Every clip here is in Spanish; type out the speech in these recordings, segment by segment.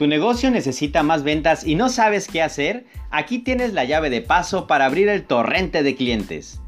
¿Tu negocio necesita más ventas y no sabes qué hacer? Aquí tienes la llave de paso para abrir el torrente de clientes.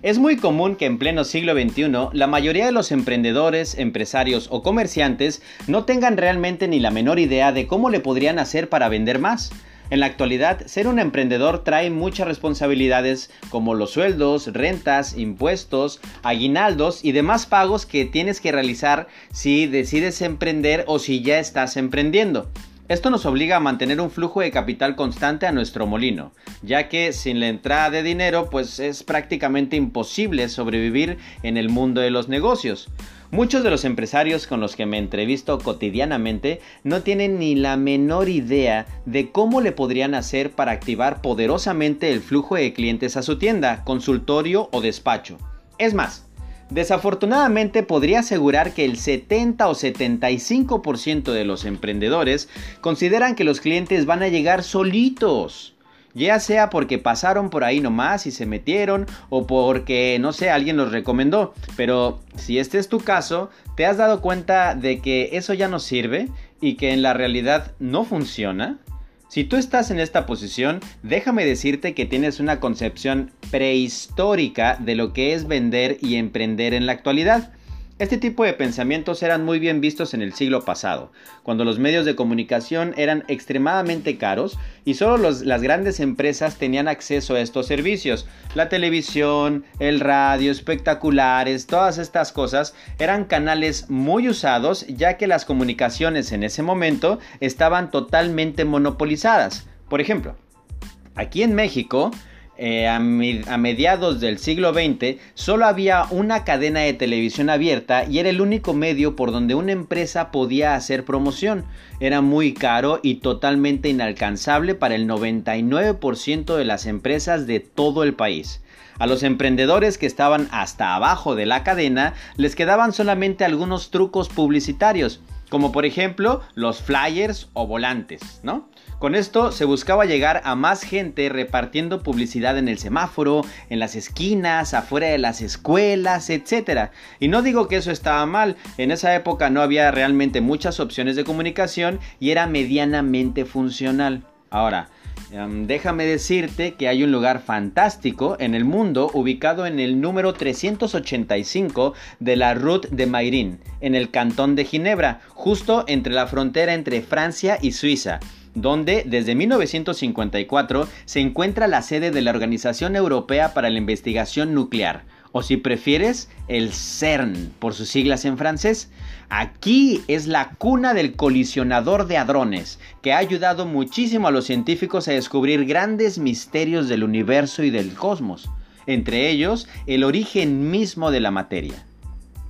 Es muy común que en pleno siglo XXI la mayoría de los emprendedores, empresarios o comerciantes no tengan realmente ni la menor idea de cómo le podrían hacer para vender más. En la actualidad, ser un emprendedor trae muchas responsabilidades como los sueldos, rentas, impuestos, aguinaldos y demás pagos que tienes que realizar si decides emprender o si ya estás emprendiendo. Esto nos obliga a mantener un flujo de capital constante a nuestro molino, ya que sin la entrada de dinero pues es prácticamente imposible sobrevivir en el mundo de los negocios. Muchos de los empresarios con los que me entrevisto cotidianamente no tienen ni la menor idea de cómo le podrían hacer para activar poderosamente el flujo de clientes a su tienda, consultorio o despacho. Es más, Desafortunadamente podría asegurar que el 70 o 75% de los emprendedores consideran que los clientes van a llegar solitos. Ya sea porque pasaron por ahí nomás y se metieron o porque, no sé, alguien los recomendó. Pero si este es tu caso, ¿te has dado cuenta de que eso ya no sirve y que en la realidad no funciona? Si tú estás en esta posición, déjame decirte que tienes una concepción prehistórica de lo que es vender y emprender en la actualidad. Este tipo de pensamientos eran muy bien vistos en el siglo pasado, cuando los medios de comunicación eran extremadamente caros y solo las grandes empresas tenían acceso a estos servicios. La televisión, el radio, espectaculares, todas estas cosas eran canales muy usados ya que las comunicaciones en ese momento estaban totalmente monopolizadas. Por ejemplo, aquí en México, eh, a, mediados del siglo XX solo había una cadena de televisión abierta y era el único medio por donde una empresa podía hacer promoción. Era muy caro y totalmente inalcanzable para el 99% de las empresas de todo el país. A los emprendedores que estaban hasta abajo de la cadena les quedaban solamente algunos trucos publicitarios, como por ejemplo los flyers o volantes, ¿no? Con esto se buscaba llegar a más gente repartiendo publicidad en el semáforo, en las esquinas, afuera de las escuelas, etc. Y no digo que eso estaba mal, en esa época no había realmente muchas opciones de comunicación y era medianamente funcional. Ahora, em, déjame decirte que hay un lugar fantástico en el mundo ubicado en el número 385 de la Route de Mayrin, en el cantón de Ginebra, justo entre la frontera entre Francia y Suiza donde desde 1954 se encuentra la sede de la Organización Europea para la Investigación Nuclear, o si prefieres, el CERN, por sus siglas en francés. Aquí es la cuna del colisionador de hadrones, que ha ayudado muchísimo a los científicos a descubrir grandes misterios del universo y del cosmos, entre ellos el origen mismo de la materia.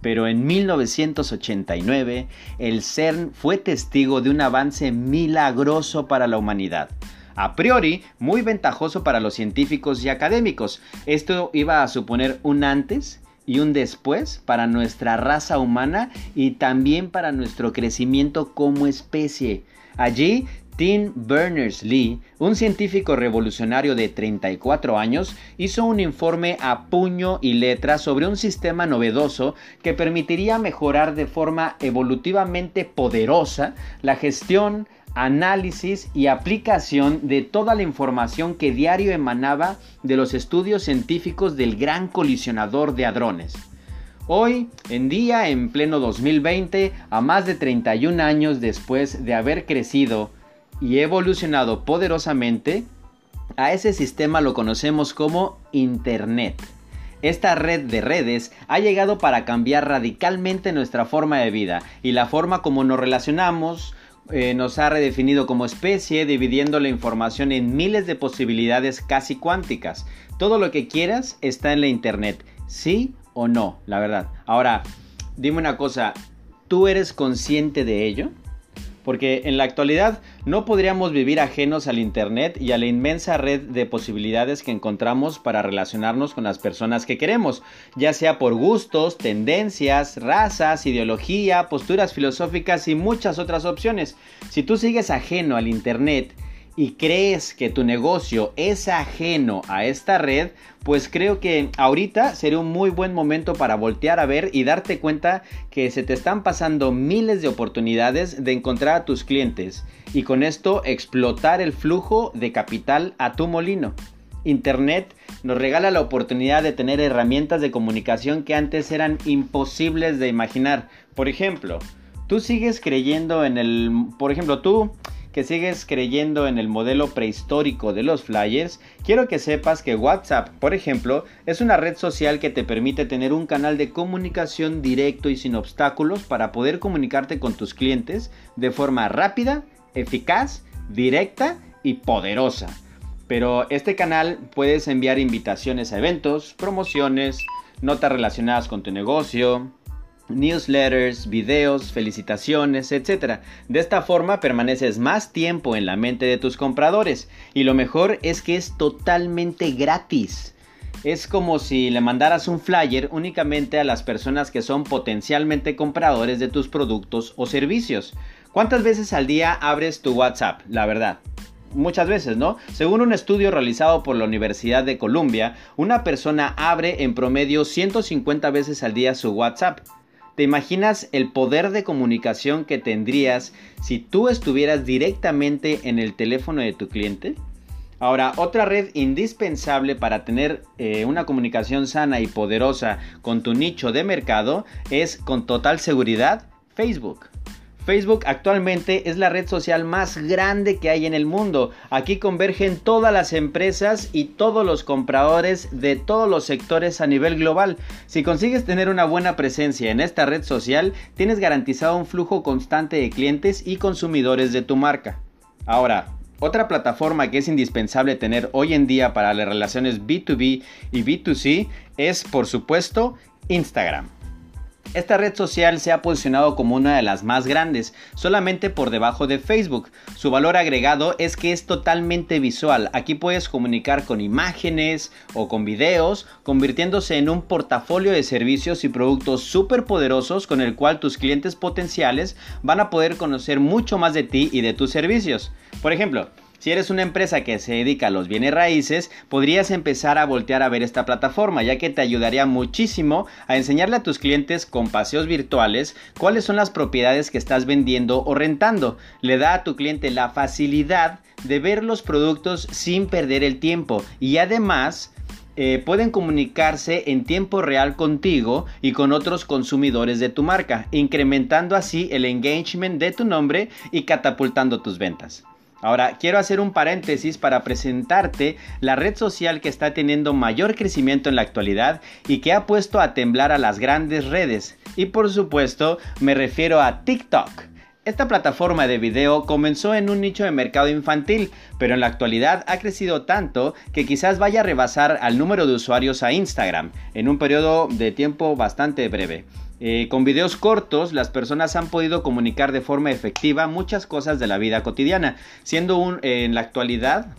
Pero en 1989, el CERN fue testigo de un avance milagroso para la humanidad. A priori, muy ventajoso para los científicos y académicos. Esto iba a suponer un antes y un después para nuestra raza humana y también para nuestro crecimiento como especie. Allí Tim Berners-Lee, un científico revolucionario de 34 años, hizo un informe a puño y letra sobre un sistema novedoso que permitiría mejorar de forma evolutivamente poderosa la gestión, análisis y aplicación de toda la información que diario emanaba de los estudios científicos del gran colisionador de hadrones. Hoy en día, en pleno 2020, a más de 31 años después de haber crecido y evolucionado poderosamente, a ese sistema lo conocemos como Internet. Esta red de redes ha llegado para cambiar radicalmente nuestra forma de vida y la forma como nos relacionamos, eh, nos ha redefinido como especie, dividiendo la información en miles de posibilidades casi cuánticas. Todo lo que quieras está en la Internet, sí o no, la verdad. Ahora, dime una cosa, ¿tú eres consciente de ello? Porque en la actualidad no podríamos vivir ajenos al Internet y a la inmensa red de posibilidades que encontramos para relacionarnos con las personas que queremos, ya sea por gustos, tendencias, razas, ideología, posturas filosóficas y muchas otras opciones. Si tú sigues ajeno al Internet, y crees que tu negocio es ajeno a esta red, pues creo que ahorita sería un muy buen momento para voltear a ver y darte cuenta que se te están pasando miles de oportunidades de encontrar a tus clientes y con esto explotar el flujo de capital a tu molino. Internet nos regala la oportunidad de tener herramientas de comunicación que antes eran imposibles de imaginar. Por ejemplo, tú sigues creyendo en el, por ejemplo, tú que sigues creyendo en el modelo prehistórico de los flyers, quiero que sepas que WhatsApp, por ejemplo, es una red social que te permite tener un canal de comunicación directo y sin obstáculos para poder comunicarte con tus clientes de forma rápida, eficaz, directa y poderosa. Pero este canal puedes enviar invitaciones a eventos, promociones, notas relacionadas con tu negocio, newsletters, videos, felicitaciones, etc. De esta forma permaneces más tiempo en la mente de tus compradores y lo mejor es que es totalmente gratis. Es como si le mandaras un flyer únicamente a las personas que son potencialmente compradores de tus productos o servicios. ¿Cuántas veces al día abres tu WhatsApp? La verdad muchas veces, ¿no? Según un estudio realizado por la Universidad de Columbia, una persona abre en promedio 150 veces al día su WhatsApp. ¿Te imaginas el poder de comunicación que tendrías si tú estuvieras directamente en el teléfono de tu cliente? Ahora, otra red indispensable para tener eh, una comunicación sana y poderosa con tu nicho de mercado es con total seguridad Facebook. Facebook actualmente es la red social más grande que hay en el mundo. Aquí convergen todas las empresas y todos los compradores de todos los sectores a nivel global. Si consigues tener una buena presencia en esta red social, tienes garantizado un flujo constante de clientes y consumidores de tu marca. Ahora, otra plataforma que es indispensable tener hoy en día para las relaciones B2B y B2C es, por supuesto, Instagram. Esta red social se ha posicionado como una de las más grandes, solamente por debajo de Facebook. Su valor agregado es que es totalmente visual. Aquí puedes comunicar con imágenes o con videos, convirtiéndose en un portafolio de servicios y productos súper poderosos con el cual tus clientes potenciales van a poder conocer mucho más de ti y de tus servicios. Por ejemplo, si eres una empresa que se dedica a los bienes raíces, podrías empezar a voltear a ver esta plataforma, ya que te ayudaría muchísimo a enseñarle a tus clientes con paseos virtuales cuáles son las propiedades que estás vendiendo o rentando. Le da a tu cliente la facilidad de ver los productos sin perder el tiempo y además eh, pueden comunicarse en tiempo real contigo y con otros consumidores de tu marca, incrementando así el engagement de tu nombre y catapultando tus ventas. Ahora, quiero hacer un paréntesis para presentarte la red social que está teniendo mayor crecimiento en la actualidad y que ha puesto a temblar a las grandes redes. Y por supuesto, me refiero a TikTok. Esta plataforma de video comenzó en un nicho de mercado infantil, pero en la actualidad ha crecido tanto que quizás vaya a rebasar al número de usuarios a Instagram en un periodo de tiempo bastante breve. Eh, con videos cortos, las personas han podido comunicar de forma efectiva muchas cosas de la vida cotidiana, siendo un, en la actualidad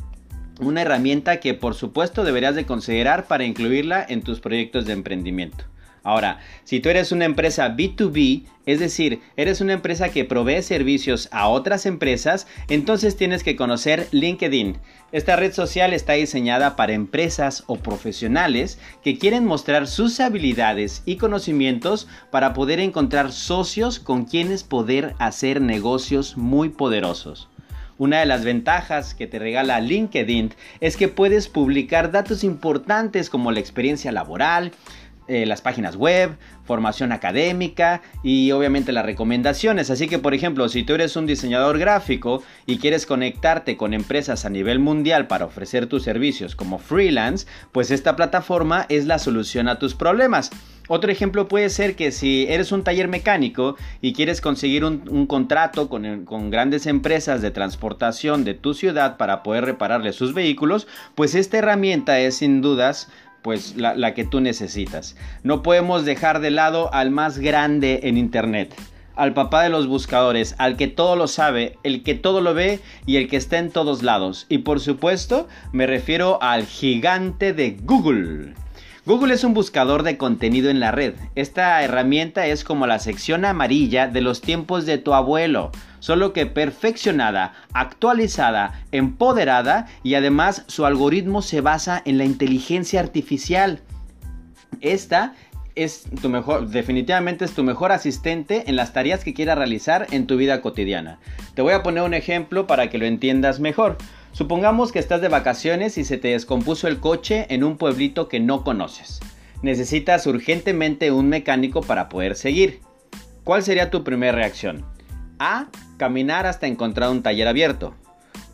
una herramienta que por supuesto deberías de considerar para incluirla en tus proyectos de emprendimiento. Ahora, si tú eres una empresa B2B, es decir, eres una empresa que provee servicios a otras empresas, entonces tienes que conocer LinkedIn. Esta red social está diseñada para empresas o profesionales que quieren mostrar sus habilidades y conocimientos para poder encontrar socios con quienes poder hacer negocios muy poderosos. Una de las ventajas que te regala LinkedIn es que puedes publicar datos importantes como la experiencia laboral, eh, las páginas web, formación académica y obviamente las recomendaciones. Así que, por ejemplo, si tú eres un diseñador gráfico y quieres conectarte con empresas a nivel mundial para ofrecer tus servicios como freelance, pues esta plataforma es la solución a tus problemas. Otro ejemplo puede ser que si eres un taller mecánico y quieres conseguir un, contrato con, con, grandes empresas de transportación de tu ciudad para poder repararle sus vehículos, pues esta herramienta es sin dudas pues la, que tú necesitas. No podemos dejar de lado al más grande en Internet al papá de los buscadores, al que todo lo sabe, el que todo lo ve y el que está en todos lados. Y por supuesto, me refiero al gigante de Google. Google es un buscador de contenido en la red. Esta herramienta es como la sección amarilla de los tiempos de tu abuelo. Solo que perfeccionada, actualizada, empoderada y además su algoritmo se basa en la inteligencia artificial. Esta es tu mejor, definitivamente es tu mejor asistente en las tareas que quieras realizar en tu vida cotidiana. Te voy a poner un ejemplo para que lo entiendas mejor. Supongamos que estás de vacaciones y se te descompuso el coche en un pueblito que no conoces. Necesitas urgentemente un mecánico para poder seguir. ¿Cuál sería tu primera reacción? A. Caminar hasta encontrar un taller abierto.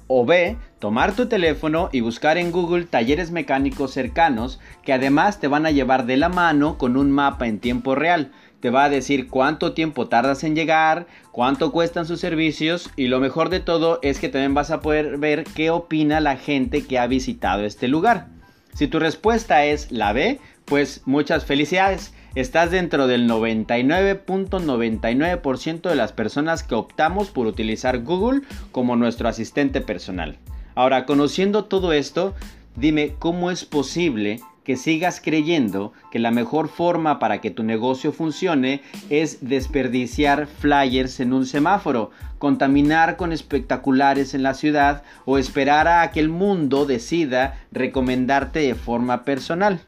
O B. Tomar tu teléfono y buscar en Google talleres mecánicos cercanos que además te van a llevar de la mano con un mapa en tiempo real. Te va a decir cuánto tiempo tardas en llegar, cuánto cuestan sus servicios y lo mejor de todo es que también vas a poder ver qué opina la gente que ha visitado este lugar. Si tu respuesta es la B, pues muchas felicidades. Estás dentro del 99.99% de las personas que optamos por utilizar Google como nuestro asistente personal. Ahora, conociendo todo esto, dime cómo es posible que sigas creyendo que la mejor forma para que tu negocio funcione es desperdiciar flyers en un semáforo, contaminar con espectaculares en la ciudad o esperar a que el mundo decida recomendarte de forma personal.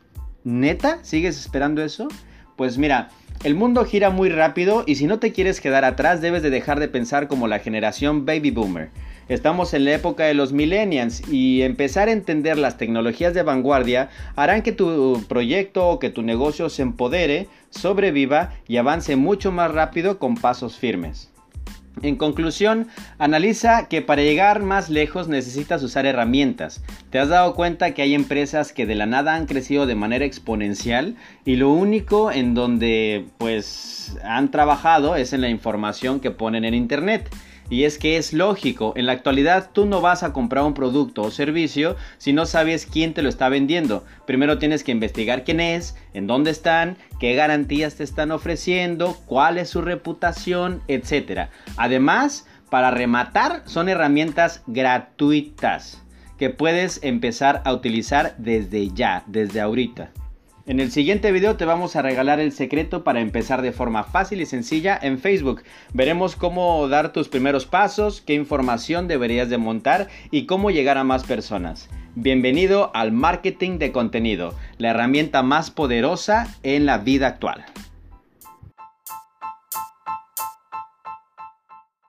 ¿Neta? ¿Sigues esperando eso? Pues mira, el mundo gira muy rápido y si no te quieres quedar atrás debes de dejar de pensar como la generación baby boomer. Estamos en la época de los millennials y empezar a entender las tecnologías de vanguardia harán que tu proyecto o que tu negocio se empodere, sobreviva y avance mucho más rápido con pasos firmes. En conclusión, analiza que para llegar más lejos necesitas usar herramientas. ¿Te has dado cuenta que hay empresas que de la nada han crecido de manera exponencial y lo único en donde pues han trabajado es en la información que ponen en internet? Y es que es lógico, en la actualidad tú no vas a comprar un producto o servicio si no sabes quién te lo está vendiendo. Primero tienes que investigar quién es, en dónde están, qué garantías te están ofreciendo, cuál es su reputación, etc. Además, para rematar, son herramientas gratuitas que puedes empezar a utilizar desde ya, desde ahorita. En el siguiente video te vamos a regalar el secreto para empezar de forma fácil y sencilla en Facebook. Veremos cómo dar tus primeros pasos, qué información deberías de montar y cómo llegar a más personas. Bienvenido al marketing de contenido, la herramienta más poderosa en la vida actual.